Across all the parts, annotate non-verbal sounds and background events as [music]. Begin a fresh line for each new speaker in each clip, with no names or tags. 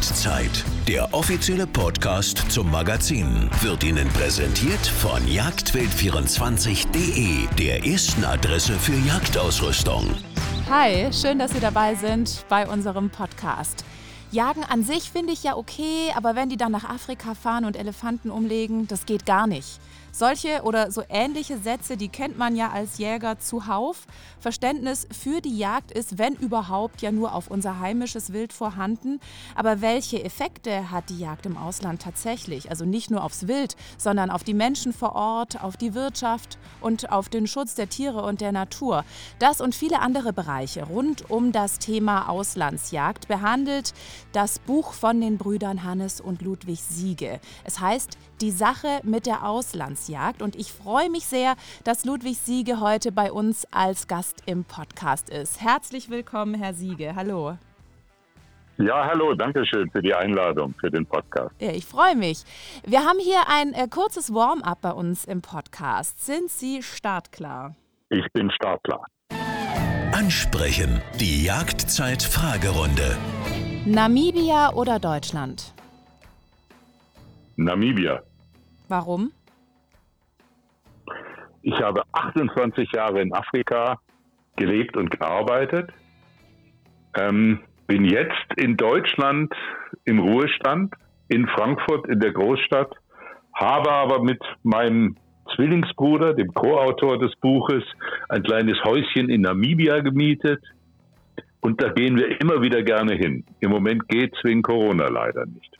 Jagdzeit. Der offizielle Podcast zum Magazin wird Ihnen präsentiert von jagdwild24.de, der ersten Adresse für Jagdausrüstung.
Hi, schön, dass Sie dabei sind bei unserem Podcast. Jagen an sich finde ich ja okay, aber wenn die dann nach Afrika fahren und Elefanten umlegen, das geht gar nicht. Solche oder so ähnliche Sätze, die kennt man ja als Jäger zuhauf. Verständnis für die Jagd ist, wenn überhaupt, ja nur auf unser heimisches Wild vorhanden. Aber welche Effekte hat die Jagd im Ausland tatsächlich? Also nicht nur aufs Wild, sondern auf die Menschen vor Ort, auf die Wirtschaft und auf den Schutz der Tiere und der Natur. Das und viele andere Bereiche rund um das Thema Auslandsjagd behandelt das Buch von den Brüdern Hannes und Ludwig Siege. Es heißt Die Sache mit der Auslandsjagd und ich freue mich sehr, dass Ludwig Siege heute bei uns als Gast im Podcast ist. Herzlich willkommen, Herr Siege. Hallo.
Ja, hallo, danke schön für die Einladung für den Podcast.
Ja, ich freue mich. Wir haben hier ein äh, kurzes Warm-up bei uns im Podcast. Sind Sie startklar?
Ich bin startklar.
Ansprechen. Die Jagdzeit-Fragerunde.
Namibia oder Deutschland?
Namibia.
Warum?
Ich habe 28 Jahre in Afrika gelebt und gearbeitet. Ähm, bin jetzt in Deutschland im Ruhestand, in Frankfurt in der Großstadt, habe aber mit meinem Zwillingsbruder, dem Co-Autor des Buches, ein kleines Häuschen in Namibia gemietet. Und da gehen wir immer wieder gerne hin. Im Moment geht es wegen Corona leider nicht.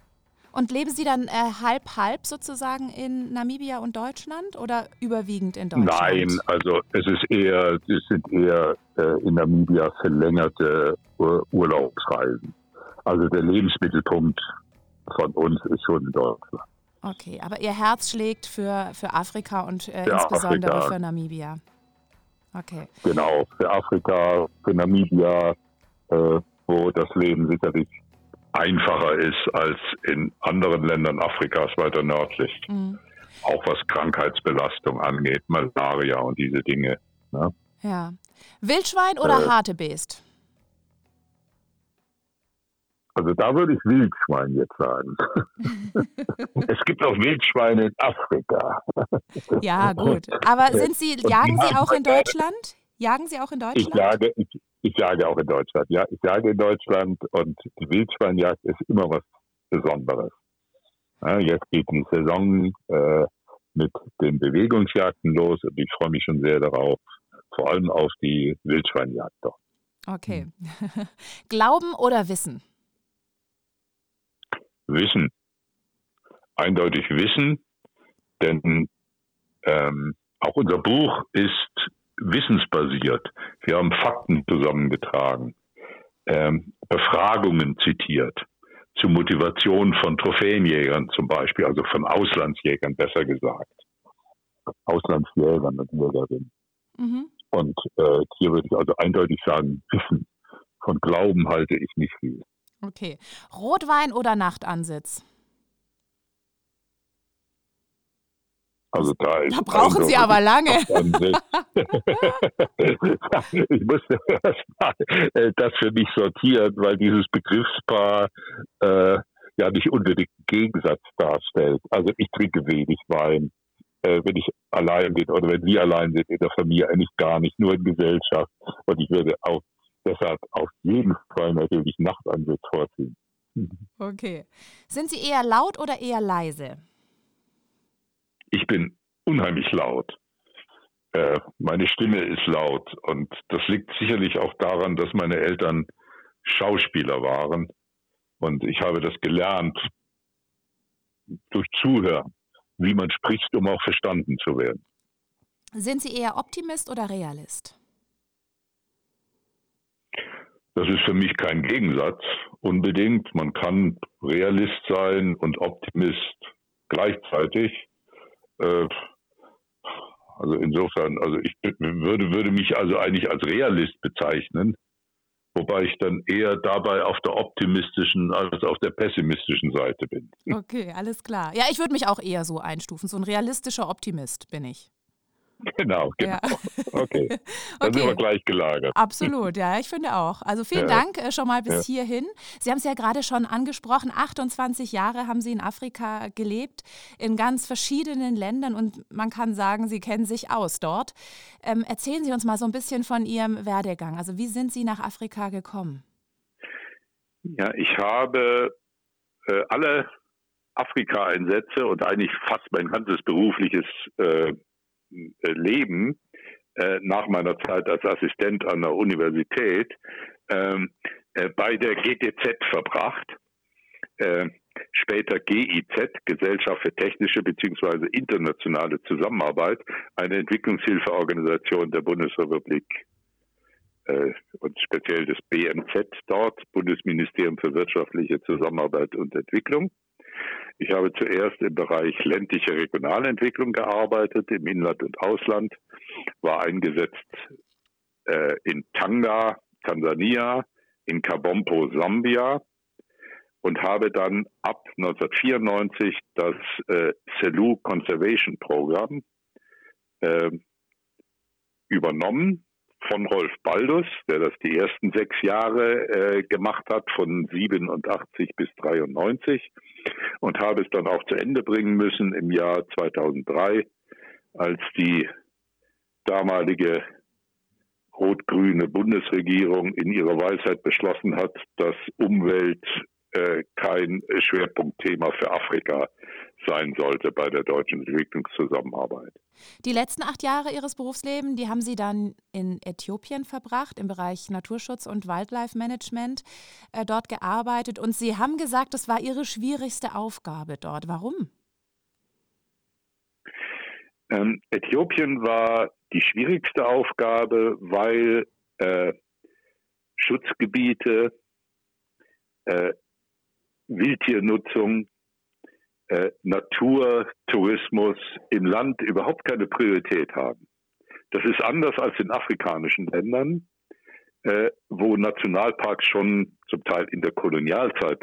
Und leben Sie dann äh, halb halb sozusagen in Namibia und Deutschland oder überwiegend in Deutschland?
Nein, also es ist eher, es sind eher äh, in Namibia verlängerte Ur Urlaubsreisen. Also der Lebensmittelpunkt von uns ist schon in Deutschland.
Okay, aber Ihr Herz schlägt für, für Afrika und äh, insbesondere Afrika. für Namibia. Okay.
Genau, für Afrika, für Namibia, äh, wo das Leben sicherlich einfacher ist als in anderen Ländern Afrikas weiter nördlich. Mhm. Auch was Krankheitsbelastung angeht, Malaria und diese Dinge. Ne?
Ja. Wildschwein oder äh, Hartebeest?
Also da würde ich Wildschwein jetzt sagen. [laughs] es gibt auch Wildschweine in Afrika.
ja, gut. Aber sind Sie, jagen Sie auch in Deutschland? Jagen Sie auch in Deutschland?
Ich jage, ich, ich jage auch in Deutschland. Ja, ich jage in Deutschland und die Wildschweinjagd ist immer was Besonderes. Ja, jetzt geht die Saison äh, mit den Bewegungsjagden los und ich freue mich schon sehr darauf, vor allem auf die Wildschweinjagd dort.
Okay. [laughs] Glauben oder Wissen?
Wissen. Eindeutig Wissen, denn ähm, auch unser Buch ist wissensbasiert. Wir haben Fakten zusammengetragen, ähm, Befragungen zitiert zur Motivation von Trophäenjägern zum Beispiel, also von Auslandsjägern besser gesagt. Auslandsjägern und Jägerinnen. Mhm. Und äh, hier würde ich also eindeutig sagen, Wissen. Von Glauben halte ich nicht viel.
Okay. Rotwein oder Nachtansitz?
Also da,
da brauchen Sie aber lange. [laughs]
ich musste erstmal äh, das für mich sortieren, weil dieses Begriffspaar äh, ja nicht unbedingt einen Gegensatz darstellt. Also ich trinke wenig Wein, äh, wenn ich allein bin oder wenn wir allein sind in der Familie, eigentlich gar nicht, nur in Gesellschaft. Und ich würde auch deshalb auf jeden Fall natürlich Nachtansitz vorziehen.
Okay. Sind Sie eher laut oder eher leise?
Ich bin unheimlich laut. Äh, meine Stimme ist laut und das liegt sicherlich auch daran, dass meine Eltern Schauspieler waren und ich habe das gelernt durch Zuhören, wie man spricht, um auch verstanden zu werden.
Sind Sie eher Optimist oder Realist?
Das ist für mich kein Gegensatz unbedingt. Man kann Realist sein und Optimist gleichzeitig. Äh, also insofern, also ich würde, würde mich also eigentlich als Realist bezeichnen, wobei ich dann eher dabei auf der optimistischen als auf der pessimistischen Seite bin.
Okay, alles klar. Ja, ich würde mich auch eher so einstufen. So ein realistischer Optimist bin ich.
Genau, [laughs] genau. Ja. Okay. [laughs] Dann okay. sind wir gleich gelagert.
Absolut, ja, ich finde auch. Also vielen ja. Dank äh, schon mal bis ja. hierhin. Sie haben es ja gerade schon angesprochen, 28 Jahre haben Sie in Afrika gelebt, in ganz verschiedenen Ländern und man kann sagen, Sie kennen sich aus dort. Ähm, erzählen Sie uns mal so ein bisschen von Ihrem Werdegang. Also wie sind Sie nach Afrika gekommen?
Ja, ich habe äh, alle Afrika-Einsätze und eigentlich fast mein ganzes berufliches äh, äh, Leben äh, nach meiner Zeit als Assistent an der Universität ähm, äh, bei der GTZ verbracht. Äh, später GIZ, Gesellschaft für technische bzw. internationale Zusammenarbeit, eine Entwicklungshilfeorganisation der Bundesrepublik äh, und speziell des BMZ dort, Bundesministerium für wirtschaftliche Zusammenarbeit und Entwicklung. Ich habe zuerst im Bereich ländliche Regionalentwicklung gearbeitet, im Inland und Ausland, war eingesetzt äh, in Tanga, Tansania, in Kabompo, Sambia und habe dann ab 1994 das äh, Selu Conservation Program äh, übernommen von Rolf Baldus, der das die ersten sechs Jahre äh, gemacht hat, von 87 bis 93 und habe es dann auch zu Ende bringen müssen im Jahr 2003, als die damalige rot-grüne Bundesregierung in ihrer Weisheit beschlossen hat, dass Umwelt äh, kein Schwerpunktthema für Afrika sein sollte bei der deutschen Entwicklungszusammenarbeit.
Die letzten acht Jahre Ihres Berufslebens, die haben Sie dann in Äthiopien verbracht, im Bereich Naturschutz und Wildlife Management, äh, dort gearbeitet. Und Sie haben gesagt, das war Ihre schwierigste Aufgabe dort. Warum?
Ähm, Äthiopien war die schwierigste Aufgabe, weil äh, Schutzgebiete, äh, Wildtiernutzung, äh, Natur, Tourismus im Land überhaupt keine Priorität haben. Das ist anders als in afrikanischen Ländern, äh, wo Nationalparks schon zum Teil in der Kolonialzeit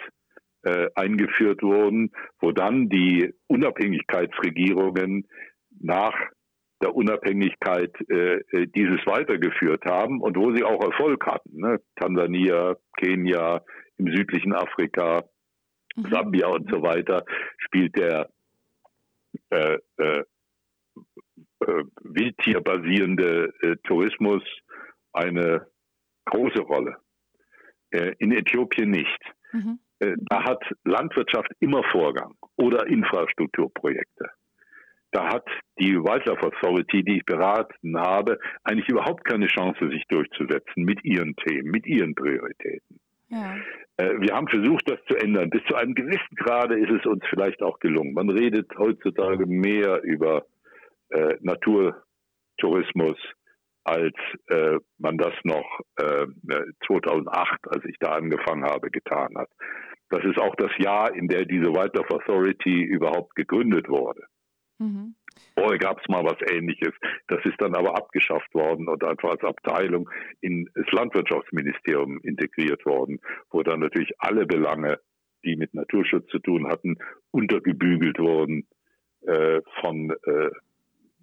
äh, eingeführt wurden, wo dann die Unabhängigkeitsregierungen nach der Unabhängigkeit äh, äh dieses weitergeführt haben und wo sie auch Erfolg hatten. Ne? Tansania, Kenia, im südlichen Afrika, mhm. Sambia und so weiter, spielt der äh, äh, äh, wildtierbasierende äh, Tourismus eine große Rolle. Äh, in Äthiopien nicht. Mhm. Äh, da hat Landwirtschaft immer Vorgang oder Infrastrukturprojekte. Da hat die Wildlife Authority, die ich beraten habe, eigentlich überhaupt keine Chance, sich durchzusetzen mit ihren Themen, mit ihren Prioritäten. Ja. Äh, wir haben versucht, das zu ändern. Bis zu einem gewissen Grade ist es uns vielleicht auch gelungen. Man redet heutzutage mehr über äh, Naturtourismus, als äh, man das noch äh, 2008, als ich da angefangen habe, getan hat. Das ist auch das Jahr, in der diese Wildlife Authority überhaupt gegründet wurde. Mhm. Vorher gab es mal was Ähnliches. Das ist dann aber abgeschafft worden und einfach als Abteilung in das Landwirtschaftsministerium integriert worden, wo dann natürlich alle Belange, die mit Naturschutz zu tun hatten, untergebügelt wurden äh, von äh,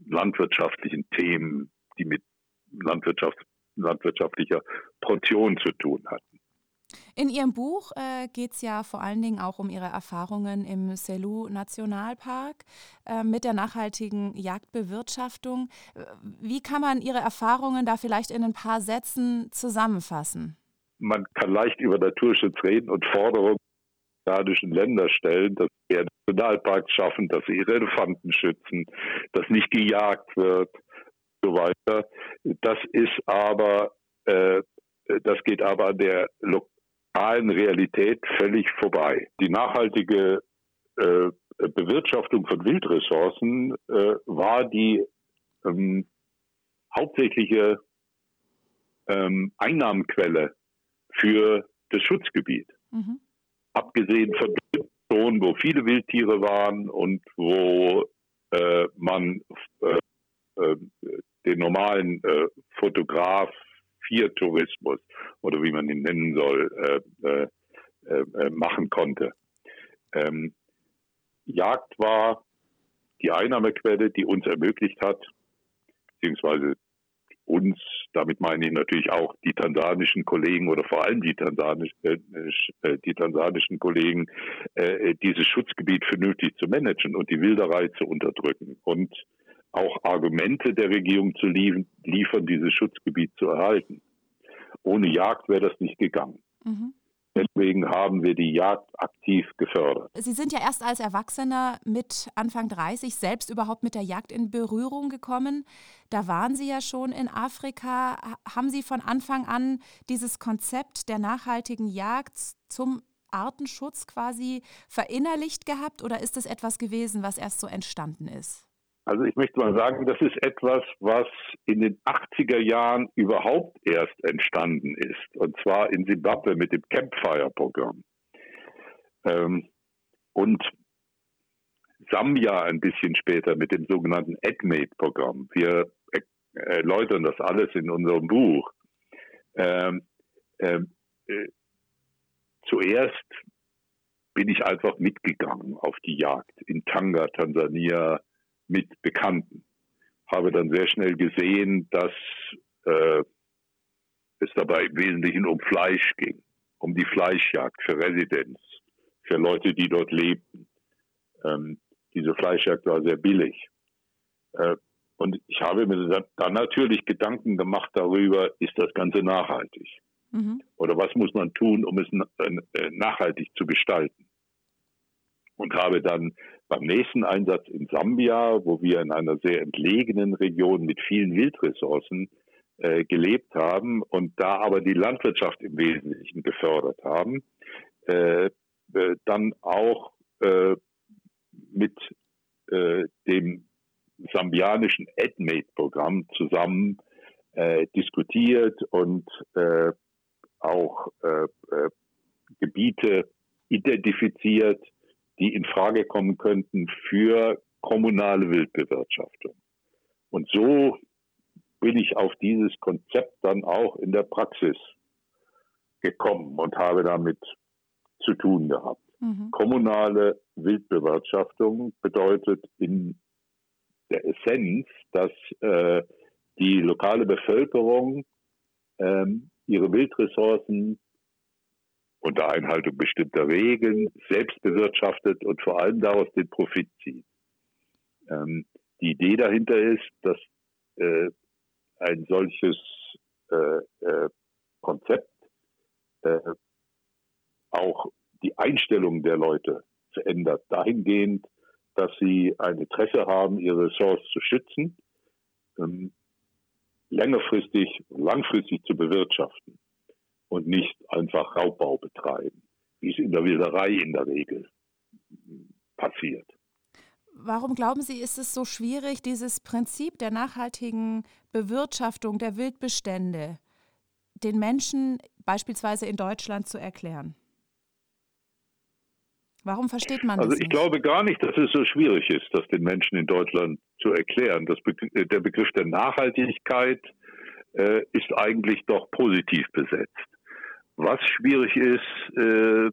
landwirtschaftlichen Themen, die mit Landwirtschaft, landwirtschaftlicher Portion zu tun hatten.
In Ihrem Buch äh, geht es ja vor allen Dingen auch um Ihre Erfahrungen im Selou Nationalpark äh, mit der nachhaltigen Jagdbewirtschaftung. Wie kann man Ihre Erfahrungen da vielleicht in ein paar Sätzen zusammenfassen?
Man kann leicht über Naturschutz reden und Forderungen der asiatischen Länder stellen, dass wir Nationalparks schaffen, dass sie ihre Elefanten schützen, dass nicht gejagt wird und so weiter. Das ist aber äh, das geht aber an der realen Realität völlig vorbei. Die nachhaltige äh, Bewirtschaftung von Wildressourcen äh, war die ähm, hauptsächliche ähm, Einnahmenquelle für das Schutzgebiet. Mhm. Abgesehen von Zonen, wo viele Wildtiere waren und wo äh, man äh, äh, den normalen äh, Fotograf Viertourismus oder wie man ihn nennen soll, äh, äh, äh, machen konnte. Ähm, Jagd war die Einnahmequelle, die uns ermöglicht hat, beziehungsweise uns, damit meine ich natürlich auch die tansanischen Kollegen oder vor allem die, tansanisch, äh, äh die tansanischen Kollegen, äh, dieses Schutzgebiet vernünftig zu managen und die Wilderei zu unterdrücken und auch Argumente der Regierung zu liefern, dieses Schutzgebiet zu erhalten. Ohne Jagd wäre das nicht gegangen. Mhm. Deswegen haben wir die Jagd aktiv gefördert.
Sie sind ja erst als Erwachsener mit Anfang 30 selbst überhaupt mit der Jagd in Berührung gekommen. Da waren Sie ja schon in Afrika. Haben Sie von Anfang an dieses Konzept der nachhaltigen Jagd zum Artenschutz quasi verinnerlicht gehabt oder ist es etwas gewesen, was erst so entstanden ist?
Also ich möchte mal sagen, das ist etwas, was in den 80er Jahren überhaupt erst entstanden ist. Und zwar in Simbabwe mit dem Campfire-Programm. Ähm, und Sambia ein bisschen später mit dem sogenannten AdMate-Programm. Wir erläutern das alles in unserem Buch. Ähm, ähm, äh, zuerst bin ich einfach mitgegangen auf die Jagd in Tanga, Tansania, mit Bekannten. Habe dann sehr schnell gesehen, dass äh, es dabei im Wesentlichen um Fleisch ging, um die Fleischjagd für Residenz, für Leute, die dort lebten. Ähm, diese Fleischjagd war sehr billig. Äh, und ich habe mir dann natürlich Gedanken gemacht darüber, ist das Ganze nachhaltig? Mhm. Oder was muss man tun, um es äh, nachhaltig zu gestalten? Und habe dann beim nächsten Einsatz in Sambia, wo wir in einer sehr entlegenen Region mit vielen Wildressourcen äh, gelebt haben und da aber die Landwirtschaft im Wesentlichen gefördert haben, äh, äh, dann auch äh, mit äh, dem sambianischen AdMate-Programm zusammen äh, diskutiert und auch Gebiete identifiziert, die in Frage kommen könnten für kommunale Wildbewirtschaftung. Und so bin ich auf dieses Konzept dann auch in der Praxis gekommen und habe damit zu tun gehabt. Mhm. Kommunale Wildbewirtschaftung bedeutet in der Essenz, dass äh, die lokale Bevölkerung ähm, ihre Wildressourcen unter Einhaltung bestimmter Regeln selbst bewirtschaftet und vor allem daraus den Profit zieht. Ähm, die Idee dahinter ist, dass äh, ein solches äh, äh, Konzept äh, auch die Einstellung der Leute verändert, dahingehend, dass sie ein Interesse haben, ihre Ressource zu schützen, ähm, längerfristig, langfristig zu bewirtschaften und nicht einfach Raubbau betreiben, wie es in der Wilderei in der Regel passiert.
Warum glauben Sie, ist es so schwierig, dieses Prinzip der nachhaltigen Bewirtschaftung der Wildbestände den Menschen beispielsweise in Deutschland zu erklären? Warum versteht man
also
das?
Also ich glaube gar nicht, dass es so schwierig ist, das den Menschen in Deutschland zu erklären. Das, der Begriff der Nachhaltigkeit äh, ist eigentlich doch positiv besetzt. Was schwierig ist, äh,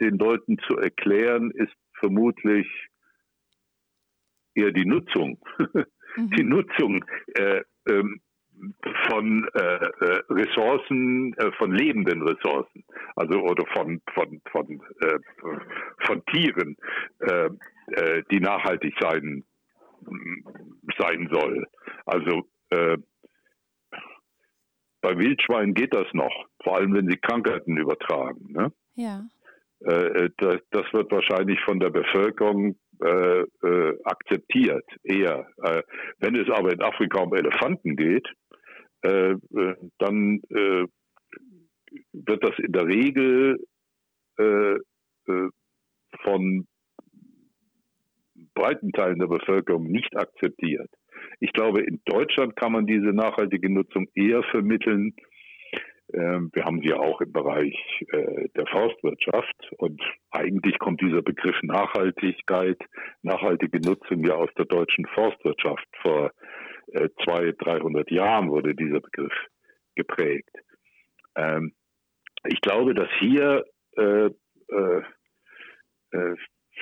den Leuten zu erklären, ist vermutlich eher die Nutzung. [laughs] Mhm. Die Nutzung äh, ähm, von äh, äh, Ressourcen, äh, von lebenden Ressourcen, also oder von von von äh, von Tieren, äh, äh, die nachhaltig sein sein soll. Also bei Wildschweinen geht das noch, vor allem wenn sie Krankheiten übertragen. Ne?
Ja.
Äh, äh das, das, wird wahrscheinlich von der Bevölkerung äh, äh, akzeptiert, eher. Äh, wenn es aber in Afrika um Elefanten geht, äh, dann wird das in der Regel von breiten Teilen der Bevölkerung nicht akzeptiert. Ich glaube, in Deutschland kann man diese nachhaltige Nutzung eher vermitteln. Ähm, wir haben sie ja auch im Bereich äh, der Forstwirtschaft und eigentlich kommt dieser Begriff Nachhaltigkeit, nachhaltige Nutzung ja aus der deutschen Forstwirtschaft. Vor äh, zwei, 300 Jahren wurde dieser Begriff geprägt. Ähm, ich glaube, dass hier äh,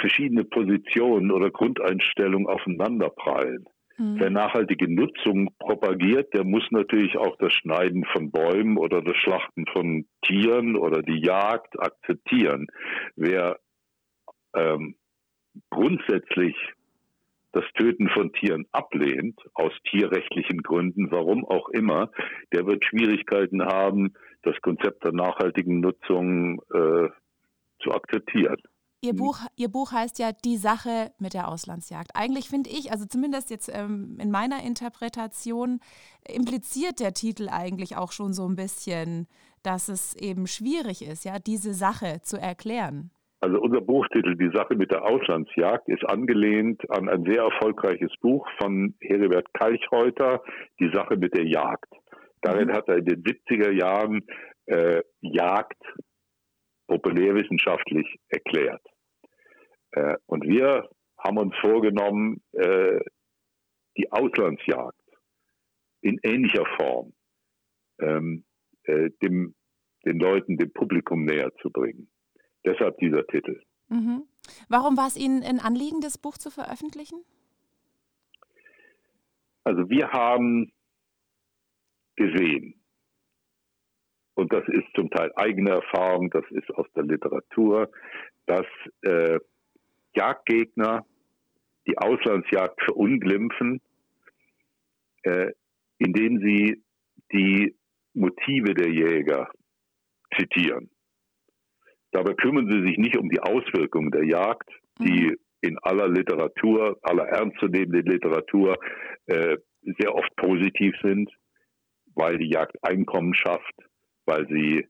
verschiedene Positionen oder Grundeinstellungen aufeinanderprallen. Mhm. Wer nachhaltige Nutzung propagiert, der muss natürlich auch das Schneiden von Bäumen oder das Schlachten von Tieren oder die Jagd akzeptieren. Wer ähm, grundsätzlich das Töten von Tieren ablehnt, aus tierrechtlichen Gründen, warum auch immer, der wird Schwierigkeiten haben, das Konzept der nachhaltigen Nutzung äh, zu akzeptieren.
Ihr Buch, Ihr Buch heißt ja Die Sache mit der Auslandsjagd. Eigentlich finde ich, also zumindest jetzt ähm, in meiner Interpretation, impliziert der Titel eigentlich auch schon so ein bisschen, dass es eben schwierig ist, ja, diese Sache zu erklären.
Also unser Buchtitel Die Sache mit der Auslandsjagd ist angelehnt an ein sehr erfolgreiches Buch von Heribert Kalchreuter, Die Sache mit der Jagd. Darin mhm. hat er in den 70er Jahren äh, Jagd populärwissenschaftlich erklärt. Äh, und wir haben uns vorgenommen, äh, die Auslandsjagd in ähnlicher Form ähm, äh, dem, den Leuten, dem Publikum näher zu bringen. Deshalb dieser Titel.
Mhm. Warum war es Ihnen ein Anliegen, das Buch zu veröffentlichen?
Also wir haben gesehen, und das ist zum Teil eigene Erfahrung, das ist aus der Literatur, dass äh, Jagdgegner die Auslandsjagd verunglimpfen, äh, indem sie die Motive der Jäger zitieren. Dabei kümmern sie sich nicht um die Auswirkungen der Jagd, die mhm. in aller Literatur, aller ernstzunehmenden Literatur äh, sehr oft positiv sind, weil die Jagd Einkommen schafft, weil sie,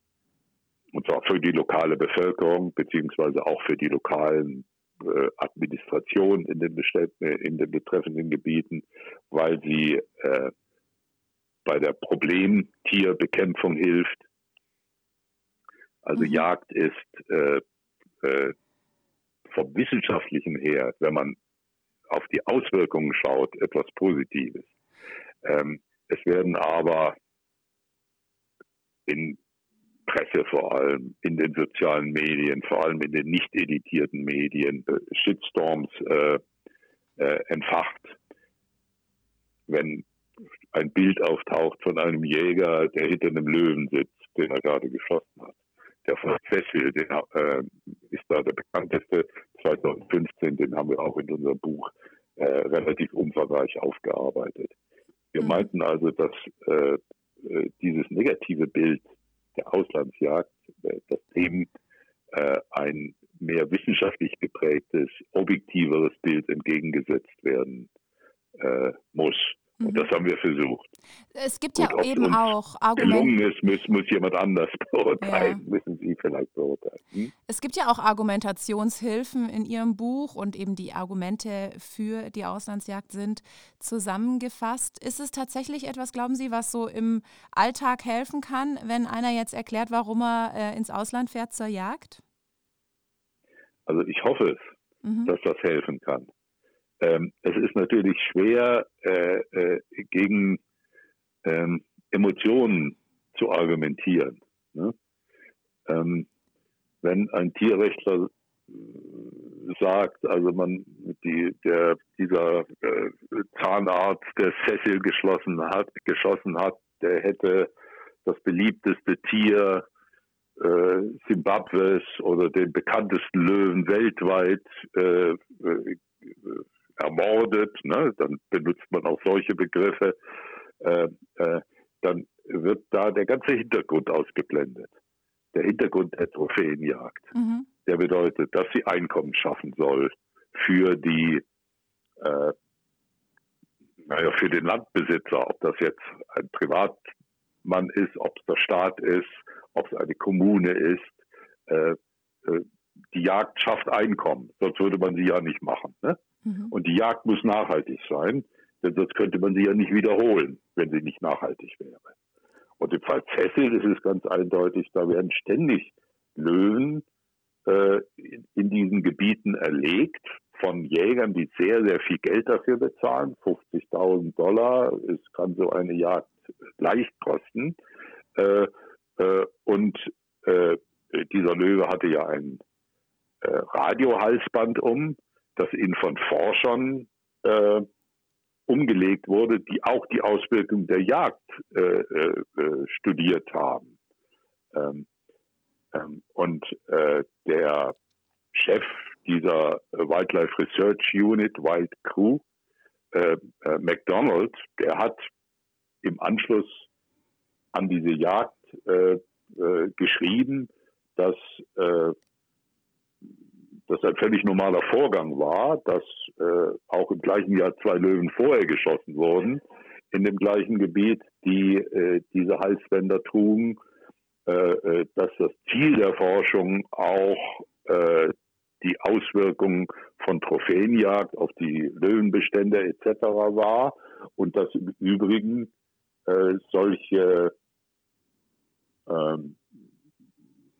und zwar für die lokale Bevölkerung, beziehungsweise auch für die lokalen äh, Administrationen in den, in den betreffenden Gebieten, weil sie äh, bei der Problemtierbekämpfung hilft. Also mhm. Jagd ist äh, äh, vom wissenschaftlichen her, wenn man auf die Auswirkungen schaut, etwas Positives. Ähm, es werden aber in Presse vor allem, in den sozialen Medien, vor allem in den nicht editierten Medien, äh, Shitstorms äh, äh, entfacht. Wenn ein Bild auftaucht von einem Jäger, der hinter einem Löwen sitzt, den er gerade geschossen hat. Der von Cecil, der äh, ist da der bekannteste, 2015, den haben wir auch in unserem Buch äh, relativ umfangreich aufgearbeitet. Wir mhm. meinten also, dass äh, dieses negative Bild der Auslandsjagd, äh, dass dem äh, ein mehr wissenschaftlich geprägtes, objektiveres Bild entgegengesetzt werden äh, muss. Und das mhm. haben wir versucht.
Es gibt Gut, ja eben auch Argumente.
Gelungen ist, muss, muss jemand anders [laughs] beurteilen, ja. müssen Sie vielleicht beurteilen. Hm?
Es gibt ja auch Argumentationshilfen in Ihrem Buch und eben die Argumente für die Auslandsjagd sind zusammengefasst. Ist es tatsächlich etwas, glauben Sie, was so im Alltag helfen kann, wenn einer jetzt erklärt, warum er äh, ins Ausland fährt zur Jagd?
Also ich hoffe es, mhm. dass das helfen kann. Ähm, es ist natürlich schwer, äh, äh, gegen ähm, Emotionen zu argumentieren. Ne? Ähm, wenn ein Tierrechtler äh, sagt, also man die, der, dieser äh, Zahnarzt, der Cecil geschlossen hat, geschossen hat, der hätte das beliebteste Tier äh, Zimbabwes oder den bekanntesten Löwen weltweit äh ermordet, ne, dann benutzt man auch solche Begriffe, äh, äh, dann wird da der ganze Hintergrund ausgeblendet. Der Hintergrund der Trophäenjagd. Mhm. Der bedeutet, dass sie Einkommen schaffen soll für die, äh, naja, für den Landbesitzer, ob das jetzt ein Privatmann ist, ob es der Staat ist, ob es eine Kommune ist. Äh, äh, die Jagd schafft Einkommen, sonst würde man sie ja nicht machen. Ne? Mhm. Und die Jagd muss nachhaltig sein, denn sonst könnte man sie ja nicht wiederholen, wenn sie nicht nachhaltig wäre. Und im Fall Cecil ist es ganz eindeutig, da werden ständig Löwen äh, in, in diesen Gebieten erlegt von Jägern, die sehr, sehr viel Geld dafür bezahlen. 50.000 Dollar, es kann so eine Jagd leicht kosten. Äh, äh, und äh, dieser Löwe hatte ja ein äh, Radiohalsband um, das ihn von Forschern äh, umgelegt wurde, die auch die Auswirkungen der Jagd äh, äh, äh studiert haben. Ähm, ähm, und äh, der Chef dieser Wildlife Research Unit, Wild Crew, äh, äh, McDonald, der hat im Anschluss an diese Jagd geschrieben, dass das ein völlig normaler Vorgang war, dass äh, auch im gleichen Jahr zwei Löwen vorher geschossen wurden, in dem gleichen Gebiet, die äh, diese Halsbänder trugen, äh, äh dass das Ziel der Forschung auch äh, die Auswirkungen von Trophäenjagd auf die Löwenbestände etc. war und dass im Übrigen äh, solche ähm,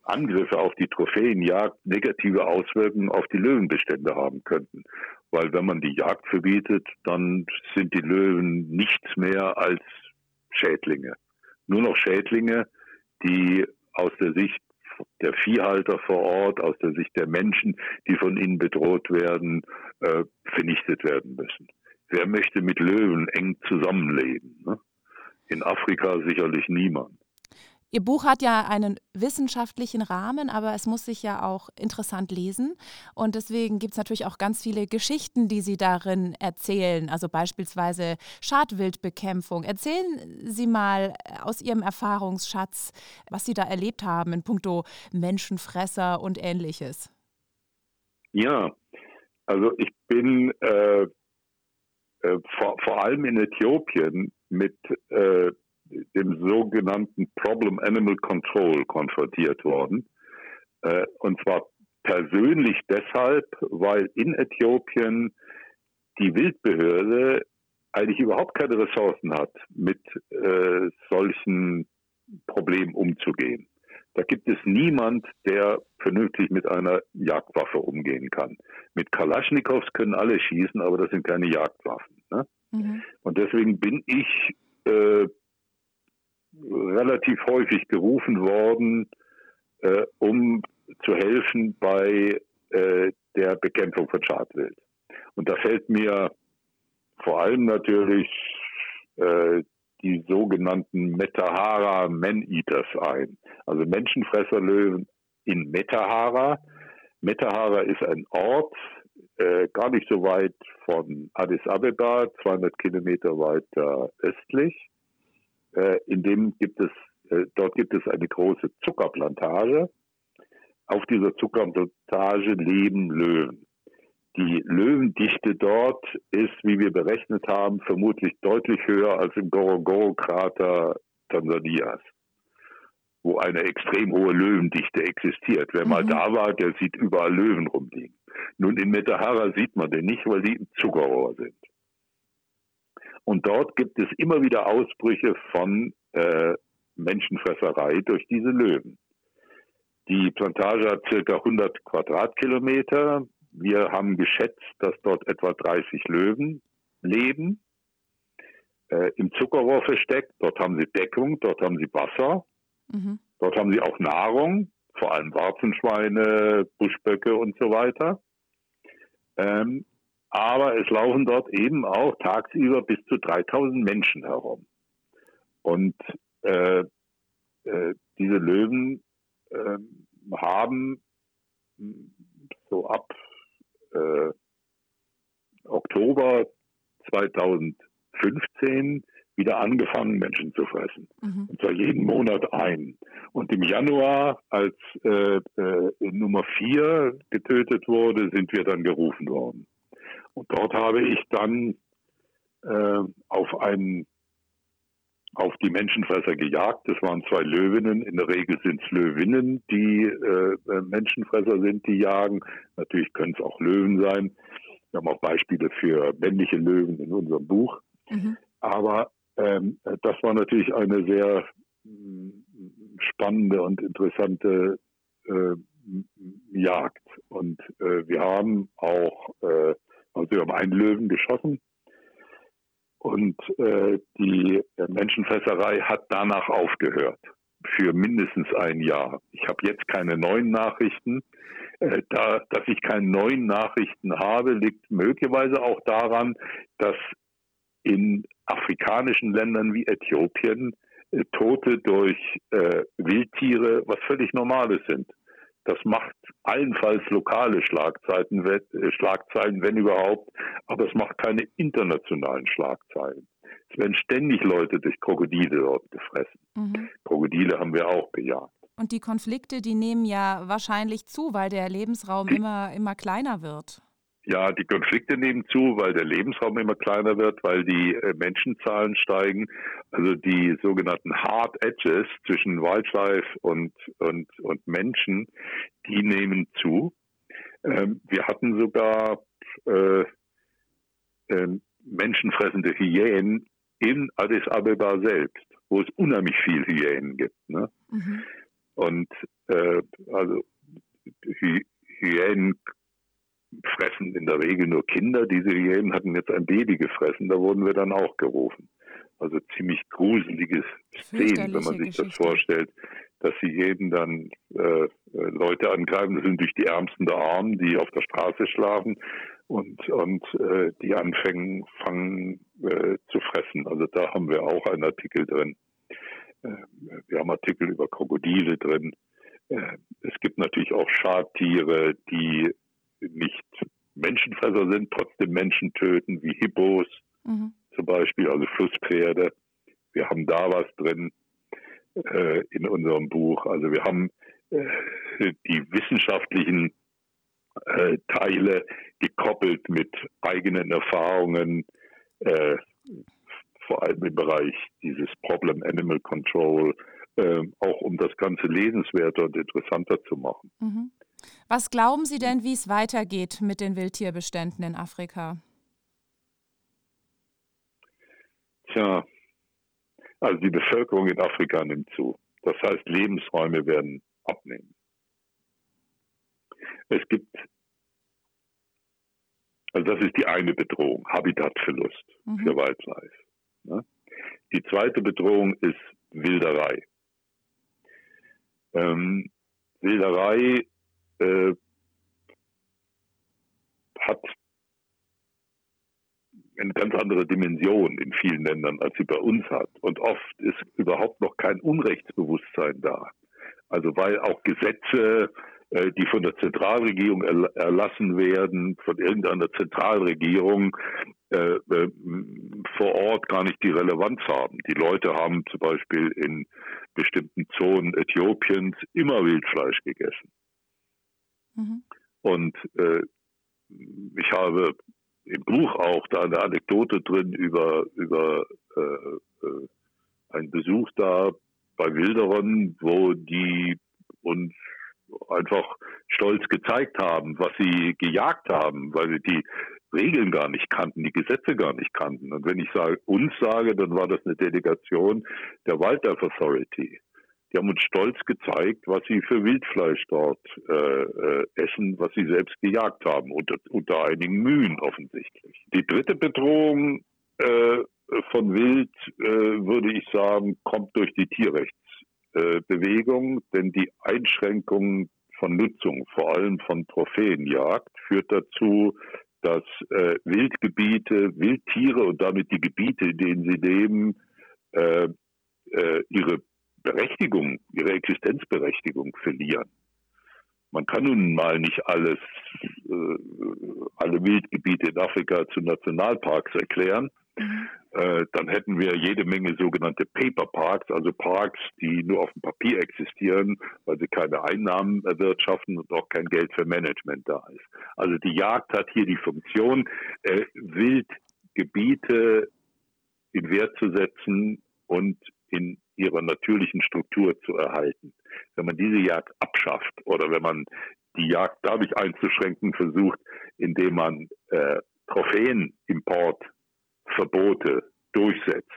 Angriffe auf die Trophäenjagd negative Auswirkungen auf die Löwenbestände haben könnten. Weil wenn man die Jagd verbietet, dann sind die Löwen nichts mehr als Schädlinge. Nur noch Schädlinge, die aus der Sicht der Viehhalter vor Ort, aus der Sicht der Menschen, die von ihnen bedroht werden, äh, vernichtet werden müssen. Wer möchte mit Löwen eng zusammenleben? Ne? In Afrika sicherlich niemand.
Ihr Buch hat ja einen wissenschaftlichen Rahmen, aber es muss sich ja auch interessant lesen. Und deswegen gibt es natürlich auch ganz viele Geschichten, die Sie darin erzählen. Also beispielsweise Schadwildbekämpfung. Erzählen Sie mal aus Ihrem Erfahrungsschatz, was Sie da erlebt haben in puncto Menschenfresser und ähnliches.
Ja, also ich bin äh, äh, vor, vor allem in Äthiopien mit äh, dem sogenannten Problem Animal Control konfrontiert worden. Äh, und zwar persönlich deshalb, weil in Äthiopien die Wildbehörde eigentlich überhaupt keine Ressourcen hat, mit äh, solchen Problemen umzugehen. Da gibt es niemand, der vernünftig mit einer Jagdwaffe umgehen kann. Mit Kalaschnikows können alle schießen, aber das sind keine Jagdwaffen. Ne? Mhm. Und deswegen bin ich äh, relativ häufig gerufen worden, äh, um zu helfen bei äh, der Bekämpfung von Schadwild. Und da fällt mir vor allem natürlich äh, die sogenannten Metahara Man-Eaters ein, also Menschenfresserlöwen in Metahara. Metahara ist ein Ort, äh, gar nicht so weit von Addis Abeba, 200 Kilometer weiter östlich. Äh, in dem gibt es, äh, dort gibt es eine große Zuckerplantage. Auf dieser Zuckerplantage leben Löwen. Die Löwendichte dort ist, wie wir berechnet haben, vermutlich deutlich höher als im Gorongoro-Krater Tansanias, wo eine extrem hohe Löwendichte existiert. Wer mhm. mal da war, der sieht überall Löwen rumliegen. Nun in Metahara sieht man den nicht, weil die im Zuckerrohr sind. Und dort gibt es immer wieder Ausbrüche von äh, Menschenfresserei durch diese Löwen. Die Plantage hat circa 100 Quadratkilometer. Wir haben geschätzt, dass dort etwa 30 Löwen leben. Äh, Im Zuckerrohr versteckt. Dort haben sie Deckung, dort haben sie Wasser. Mhm. Dort haben sie auch Nahrung, vor allem Warzenschweine, Buschböcke und so weiter. Ähm, aber es laufen dort eben auch tagsüber bis zu 3000 Menschen herum. Und äh, äh, diese Löwen äh, haben so ab äh, Oktober 2015 wieder angefangen, Menschen zu fressen. Mhm. Und zwar jeden Monat ein. Und im Januar, als äh, äh, Nummer vier getötet wurde, sind wir dann gerufen worden. Und dort habe ich dann äh, auf einen auf die Menschenfresser gejagt. Das waren zwei Löwinnen. In der Regel sind es Löwinnen, die äh, äh, Menschenfresser sind, die jagen. Natürlich können es auch Löwen sein. Wir haben auch Beispiele für männliche Löwen in unserem Buch. Mhm. Aber ähm, das war natürlich eine sehr mm, spannende und interessante äh, Jagd. Und äh, wir haben auch äh, also wir haben einen Löwen geschossen und äh, die Menschenfresserei hat danach aufgehört für mindestens ein Jahr. Ich habe jetzt keine neuen Nachrichten. Äh, da, dass ich keine neuen Nachrichten habe, liegt möglicherweise auch daran, dass in afrikanischen Ländern wie Äthiopien äh, Tote durch äh, Wildtiere was völlig Normales sind. Das macht allenfalls lokale Schlagzeilen, äh, Schlagzeilen, wenn überhaupt, aber es macht keine internationalen Schlagzeilen. Es werden ständig Leute durch Krokodile dort gefressen. Mhm. Krokodile haben wir auch gejagt.
Und die Konflikte, die nehmen ja wahrscheinlich zu, weil der Lebensraum die, immer, immer kleiner wird.
Ja, die Konflikte nehmen zu, weil der Lebensraum immer kleiner wird, weil die äh, Menschenzahlen steigen. Also die sogenannten Hard Edges zwischen Wildlife und, und, und Menschen, die nehmen zu. Ähm, wir hatten sogar äh, äh, menschenfressende Hyänen in Addis Abeba selbst, wo es unheimlich viel Hyänen gibt. Ne? Mhm. Und äh, also Hy Hyänen fressen in der Regel nur Kinder. Diese Hyänen hatten jetzt ein Baby gefressen, da wurden wir dann auch gerufen. Also ziemlich gruseliges Szenen, wenn man sich Geschichte. das vorstellt, dass sie jeden dann äh, Leute angreifen, das sind durch die Ärmsten der Armen, die auf der Straße schlafen und, und äh, die anfangen fangen, äh, zu fressen. Also da haben wir auch einen Artikel drin. Äh, wir haben Artikel über Krokodile drin. Äh, es gibt natürlich auch Schadtiere, die nicht Menschenfresser sind, trotzdem Menschen töten, wie Hippos mhm. zum Beispiel, also Flusspferde. Wir haben da was drin äh, in unserem Buch. Also wir haben äh, die wissenschaftlichen äh, Teile gekoppelt mit eigenen Erfahrungen, äh, vor allem im Bereich dieses Problem Animal Control, äh, auch um das Ganze lesenswerter und interessanter zu machen. Mhm.
Was glauben Sie denn, wie es weitergeht mit den Wildtierbeständen in Afrika?
Tja, also die Bevölkerung in Afrika nimmt zu. Das heißt, Lebensräume werden abnehmen. Es gibt, also das ist die eine Bedrohung, Habitatverlust mhm. für Wildlife. Ne? Die zweite Bedrohung ist Wilderei. Ähm, Wilderei äh, hat eine ganz andere Dimension in vielen Ländern, als sie bei uns hat. Und oft ist überhaupt noch kein Unrechtsbewusstsein da. Also weil auch Gesetze, äh, die von der Zentralregierung erlassen werden, von irgendeiner Zentralregierung äh, äh, vor Ort gar nicht die Relevanz haben. Die Leute haben zum Beispiel in bestimmten Zonen Äthiopiens immer Wildfleisch gegessen. Mhm. Und äh, ich habe im Buch auch da eine Anekdote drin über, über äh, äh, einen Besuch da bei Wilderern, wo die uns einfach stolz gezeigt haben, was sie gejagt haben, weil sie die Regeln gar nicht kannten, die Gesetze gar nicht kannten. Und wenn ich sage, uns sage, dann war das eine Delegation der Wildlife Authority. Die haben uns stolz gezeigt, was sie für Wildfleisch dort äh, äh, essen, was sie selbst gejagt haben, unter, unter einigen Mühen offensichtlich. Die dritte Bedrohung äh, von Wild, äh, würde ich sagen, kommt durch die Tierrechtsbewegung, denn die Einschränkung von Nutzung, vor allem von Trophäenjagd, führt dazu, dass äh, Wildgebiete, Wildtiere und damit die Gebiete, in denen sie leben, äh, äh, ihre Berechtigung, ihre Existenzberechtigung verlieren. Man kann nun mal nicht alles, äh, alle Wildgebiete in Afrika zu Nationalparks erklären. Mhm. Äh, dann hätten wir jede Menge sogenannte Paper Parks, also Parks, die nur auf dem Papier existieren, weil sie keine Einnahmen erwirtschaften und auch kein Geld für Management da ist. Also die Jagd hat hier die Funktion, äh, Wildgebiete in Wert zu setzen und in ihrer natürlichen Struktur zu erhalten. Wenn man diese Jagd abschafft oder wenn man die Jagd dadurch einzuschränken versucht, indem man äh, Trophäenimportverbote durchsetzt,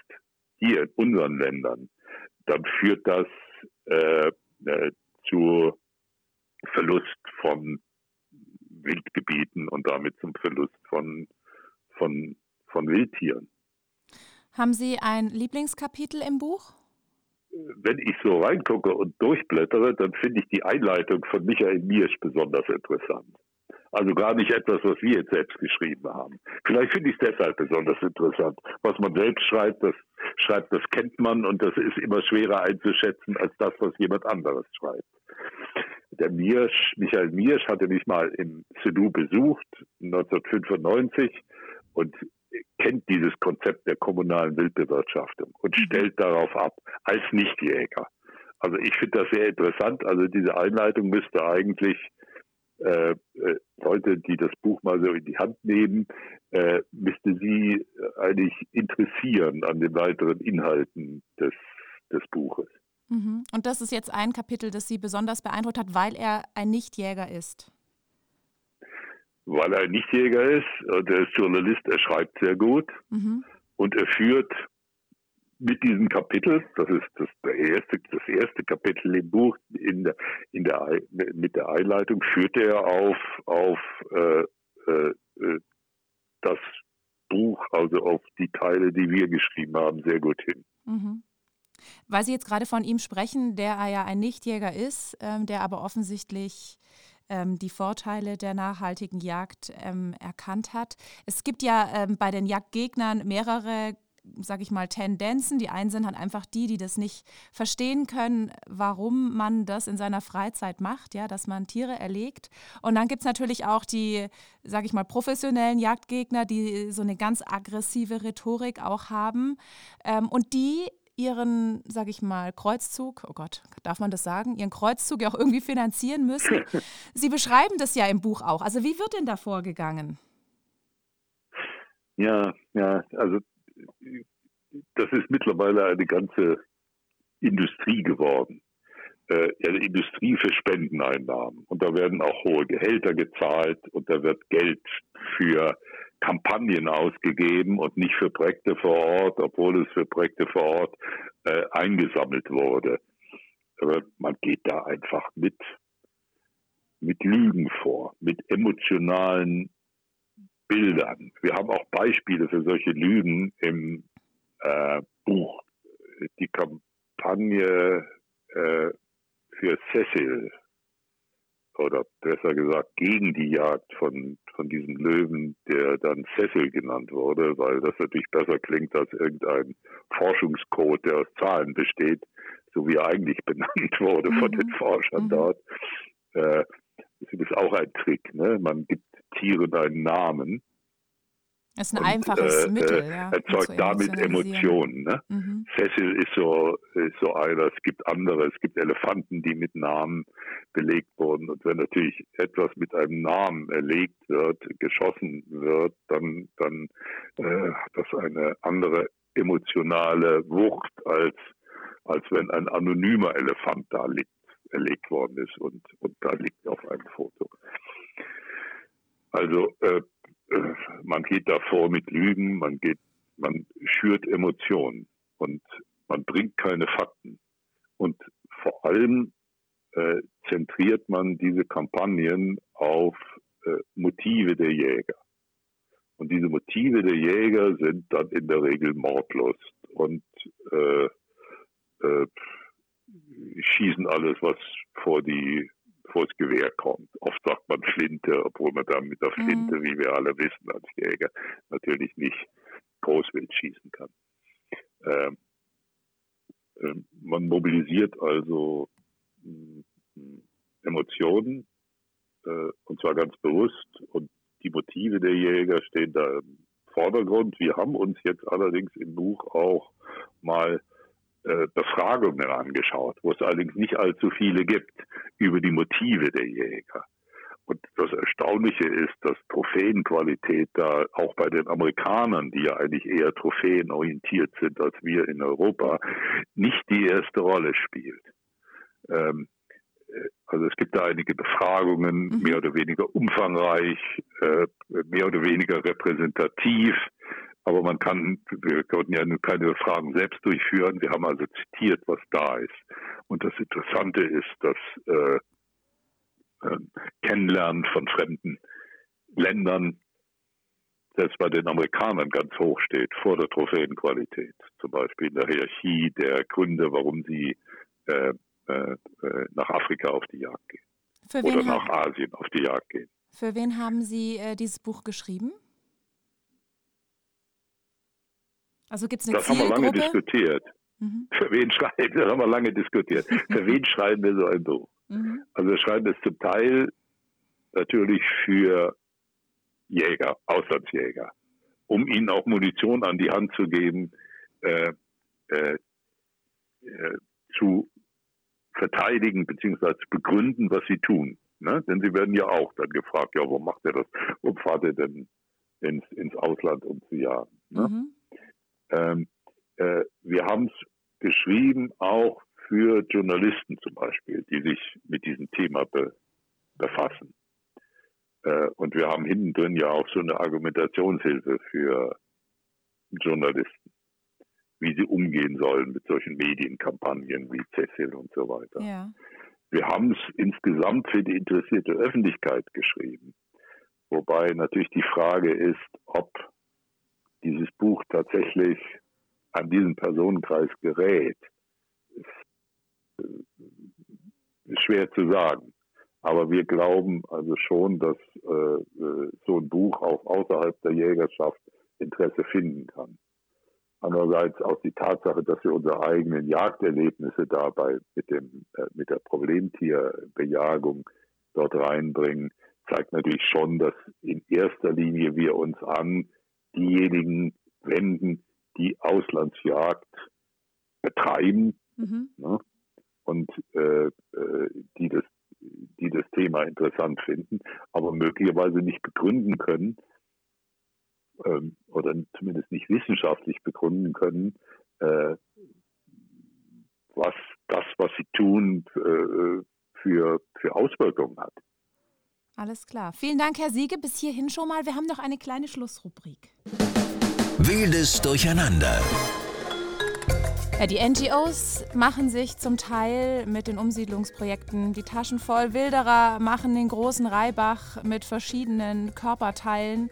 hier in unseren Ländern, dann führt das äh, äh, zu Verlust von Wildgebieten und damit zum Verlust von, von, von Wildtieren.
Haben Sie ein Lieblingskapitel im Buch?
wenn ich so reingucke und durchblättere, dann finde ich die Einleitung von Michael Miersch besonders interessant. Also gar nicht etwas, was wir jetzt selbst geschrieben haben. Vielleicht finde ich es deshalb besonders interessant. Was man selbst schreibt, das schreibt, das kennt man und das ist immer schwerer einzuschätzen als das, was jemand anderes schreibt. Der Miersch, Michael Miersch hatte mich mal in Cedu besucht, 1995, und kennt dieses Konzept der kommunalen Wildbewirtschaftung und mhm. stellt darauf ab, als Nichtjäger. Also ich finde das sehr interessant. Also diese Einleitung müsste eigentlich äh, äh, Leute, die das Buch mal so in die Hand nehmen, äh, müsste sie eigentlich interessieren an den weiteren Inhalten des, des Buches.
Mhm. Und das ist jetzt ein Kapitel, das Sie besonders beeindruckt hat, weil er ein Nichtjäger ist.
Weil er ein Nichtjäger ist, und er ist Journalist, er schreibt sehr gut mhm. und er führt mit diesem Kapitel, das ist das, der erste, das erste Kapitel im Buch, in der, in der, mit der Einleitung führt er auf, auf äh, äh, äh, das Buch, also auf die Teile, die wir geschrieben haben, sehr gut hin. Mhm.
Weil Sie jetzt gerade von ihm sprechen, der ja ein Nichtjäger ist, ähm, der aber offensichtlich ähm, die Vorteile der nachhaltigen Jagd ähm, erkannt hat. Es gibt ja ähm, bei den Jagdgegnern mehrere sage ich mal, Tendenzen. Die einen sind halt einfach die, die das nicht verstehen können, warum man das in seiner Freizeit macht, ja, dass man Tiere erlegt. Und dann gibt es natürlich auch die, sage ich mal, professionellen Jagdgegner, die so eine ganz aggressive Rhetorik auch haben ähm, und die ihren, sage ich mal, Kreuzzug, oh Gott, darf man das sagen, ihren Kreuzzug ja auch irgendwie finanzieren müssen. [laughs] Sie beschreiben das ja im Buch auch. Also wie wird denn da vorgegangen?
Ja, ja, also das ist mittlerweile eine ganze Industrie geworden. Äh, eine Industrie für Spendeneinnahmen. Und da werden auch hohe Gehälter gezahlt und da wird Geld für Kampagnen ausgegeben und nicht für Projekte vor Ort, obwohl es für Projekte vor Ort äh, eingesammelt wurde. Aber man geht da einfach mit, mit Lügen vor, mit emotionalen Bildern. Wir haben auch Beispiele für solche Lügen im äh, Buch. Die Kampagne äh, für Cecil oder besser gesagt gegen die Jagd von, von diesem Löwen, der dann Cecil genannt wurde, weil das natürlich besser klingt als irgendein Forschungscode, der aus Zahlen besteht, so wie er eigentlich [laughs] benannt wurde mhm. von den Forschern mhm. dort. Äh, das ist auch ein Trick. Ne? Man gibt Tieren einen Namen.
Das ist ein und, einfaches äh, Mittel,
äh, ja, Erzeugt damit Emotionen. Ne? Mhm. Cecil ist so, ist so einer, es gibt andere, es gibt Elefanten, die mit Namen belegt wurden. Und wenn natürlich etwas mit einem Namen erlegt wird, geschossen wird, dann, dann äh, hat das eine andere emotionale Wucht, als, als wenn ein anonymer Elefant da liegt, erlegt worden ist und, und da liegt auf einem Foto. Also äh, äh, man geht davor mit Lügen, man geht, man schürt Emotionen und man bringt keine Fakten. Und vor allem äh, zentriert man diese Kampagnen auf äh, Motive der Jäger. Und diese Motive der Jäger sind dann in der Regel Mordlust und äh, äh, schießen alles, was vor die vors Gewehr kommt. Oft sagt man Flinte, obwohl man dann mit der Flinte, mhm. wie wir alle wissen als Jäger, natürlich nicht Großwild schießen kann. Ähm, äh, man mobilisiert also äh, Emotionen, äh, und zwar ganz bewusst, und die Motive der Jäger stehen da im Vordergrund. Wir haben uns jetzt allerdings im Buch auch mal äh, Befragungen angeschaut, wo es allerdings nicht allzu viele gibt, über die Motive der Jäger. Und das Erstaunliche ist, dass Trophäenqualität da auch bei den Amerikanern, die ja eigentlich eher trophäenorientiert sind als wir in Europa, nicht die erste Rolle spielt. Ähm, äh, also es gibt da einige Befragungen, mhm. mehr oder weniger umfangreich, äh, mehr oder weniger repräsentativ. Aber man kann, wir konnten ja keine Fragen selbst durchführen. Wir haben also zitiert, was da ist. Und das Interessante ist, dass äh, äh, Kennenlernen von fremden Ländern selbst bei den Amerikanern ganz hoch steht, vor der Trophäenqualität. Zum Beispiel in der Hierarchie der Gründe, warum sie äh, äh, äh nach Afrika auf die Jagd gehen. Oder nach Asien auf die Jagd gehen.
Für wen haben Sie äh, dieses Buch geschrieben? Also gibt es eine
Das haben wir lange diskutiert.
Mhm.
Für wen schreiben, das haben wir lange diskutiert. Für [laughs] wen schreiben wir so ein Buch?
Mhm.
Also wir schreiben es zum Teil natürlich für Jäger, Auslandsjäger, um ihnen auch Munition an die Hand zu geben, äh, äh, äh, zu verteidigen bzw. zu begründen, was sie tun. Ne? Denn sie werden ja auch dann gefragt, ja, warum macht er das? Warum fahrt er denn ins, ins Ausland, um zu jagen? Ne?
Mhm.
Ähm, äh, wir haben es geschrieben auch für Journalisten zum Beispiel, die sich mit diesem Thema be befassen. Äh, und wir haben hinten drin ja auch so eine Argumentationshilfe für Journalisten, wie sie umgehen sollen mit solchen Medienkampagnen wie Cecil und so weiter.
Ja.
Wir haben es insgesamt für die interessierte Öffentlichkeit geschrieben. Wobei natürlich die Frage ist, ob dieses Buch tatsächlich an diesen Personenkreis gerät. Ist, äh, ist schwer zu sagen. Aber wir glauben also schon, dass äh, äh, so ein Buch auch außerhalb der Jägerschaft Interesse finden kann. Andererseits auch die Tatsache, dass wir unsere eigenen Jagderlebnisse dabei mit dem äh, mit der Problemtierbejagung dort reinbringen, zeigt natürlich schon, dass in erster Linie wir uns an diejenigen wenden, die Auslandsjagd betreiben
Mhm.
ne? und äh, äh, die das die das Thema interessant finden, aber möglicherweise nicht begründen können ähm, oder zumindest nicht wissenschaftlich begründen können, äh, was das, was sie tun, äh, für, für Auswirkungen hat.
Alles klar. Vielen Dank, Herr Siege. Bis hierhin schon mal. Wir haben noch eine kleine Schlussrubrik.
Wildes Durcheinander.
Ja, die NGOs machen sich zum Teil mit den Umsiedlungsprojekten die Taschen voll. Wilderer machen den großen Reibach mit verschiedenen Körperteilen.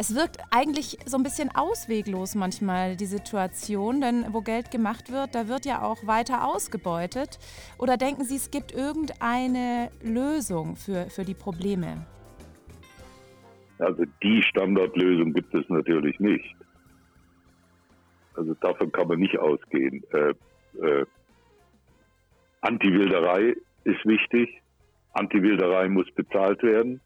Es wirkt eigentlich so ein bisschen ausweglos manchmal, die Situation, denn wo Geld gemacht wird, da wird ja auch weiter ausgebeutet. Oder denken Sie, es gibt irgendeine Lösung für, für die Probleme?
Also die Standardlösung gibt es natürlich nicht. Also davon kann man nicht ausgehen. Äh, äh, Anti-Wilderei ist wichtig. Anti-Wilderei muss bezahlt werden.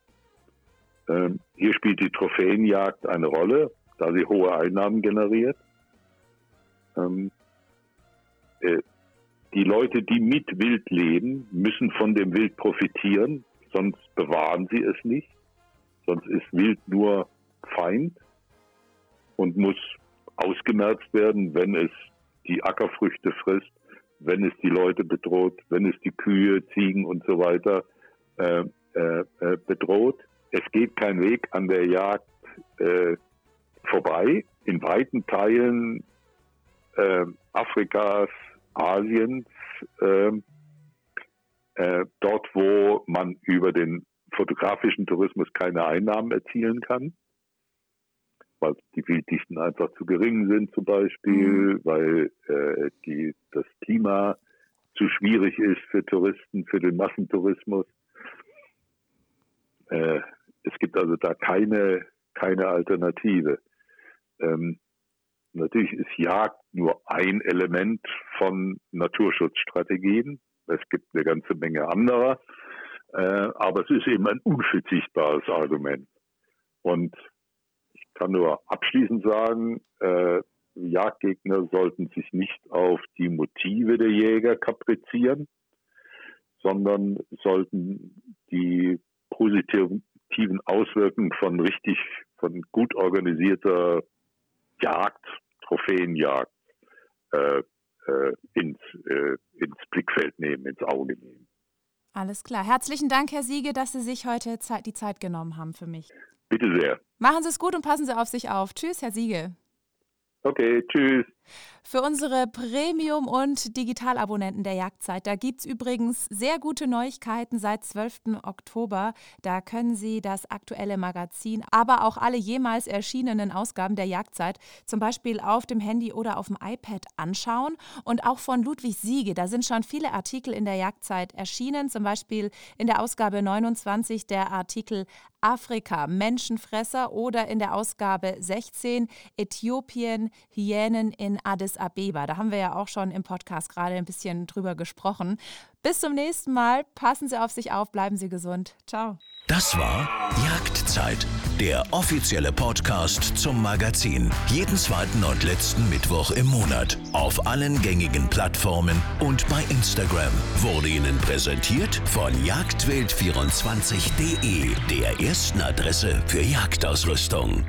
Ähm, hier spielt die Trophäenjagd eine Rolle, da sie hohe Einnahmen generiert. Ähm, äh, die Leute, die mit Wild leben, müssen von dem Wild profitieren, sonst bewahren sie es nicht. Sonst ist Wild nur Feind und muss ausgemerzt werden, wenn es die Ackerfrüchte frisst, wenn es die Leute bedroht, wenn es die Kühe, Ziegen und so weiter äh, äh, äh, bedroht. Es geht kein Weg an der Jagd äh, vorbei. In weiten Teilen äh, Afrikas, Asiens, äh, äh, dort wo man über den fotografischen Tourismus keine Einnahmen erzielen kann, weil die Wilddichten einfach zu gering sind zum Beispiel, weil äh, die, das Klima zu schwierig ist für Touristen, für den Massentourismus. Äh, es gibt also da keine, keine Alternative. Ähm, natürlich ist Jagd nur ein Element von Naturschutzstrategien. Es gibt eine ganze Menge anderer. Äh, aber es ist eben ein unverzichtbares Argument. Und ich kann nur abschließend sagen, äh, Jagdgegner sollten sich nicht auf die Motive der Jäger kaprizieren, sondern sollten die positiven Auswirkungen von richtig, von gut organisierter Jagd, Trophäenjagd äh, äh, ins, äh, ins Blickfeld nehmen, ins Auge nehmen.
Alles klar. Herzlichen Dank, Herr Siege, dass Sie sich heute Zeit, die Zeit genommen haben für mich.
Bitte sehr.
Machen Sie es gut und passen Sie auf sich auf. Tschüss, Herr Siege.
Okay, tschüss.
Für unsere Premium- und Digitalabonnenten der Jagdzeit, da gibt es übrigens sehr gute Neuigkeiten seit 12. Oktober. Da können Sie das aktuelle Magazin, aber auch alle jemals erschienenen Ausgaben der Jagdzeit zum Beispiel auf dem Handy oder auf dem iPad anschauen. Und auch von Ludwig Siege, da sind schon viele Artikel in der Jagdzeit erschienen, zum Beispiel in der Ausgabe 29 der Artikel Afrika, Menschenfresser oder in der Ausgabe 16 Äthiopien, Hyänen in Addis Abeba. Da haben wir ja auch schon im Podcast gerade ein bisschen drüber gesprochen. Bis zum nächsten Mal. Passen Sie auf sich auf, bleiben Sie gesund. Ciao.
Das war Jagdzeit, der offizielle Podcast zum Magazin. Jeden zweiten und letzten Mittwoch im Monat. Auf allen gängigen Plattformen und bei Instagram. Wurde Ihnen präsentiert von jagdwild24.de, der ersten Adresse für Jagdausrüstung.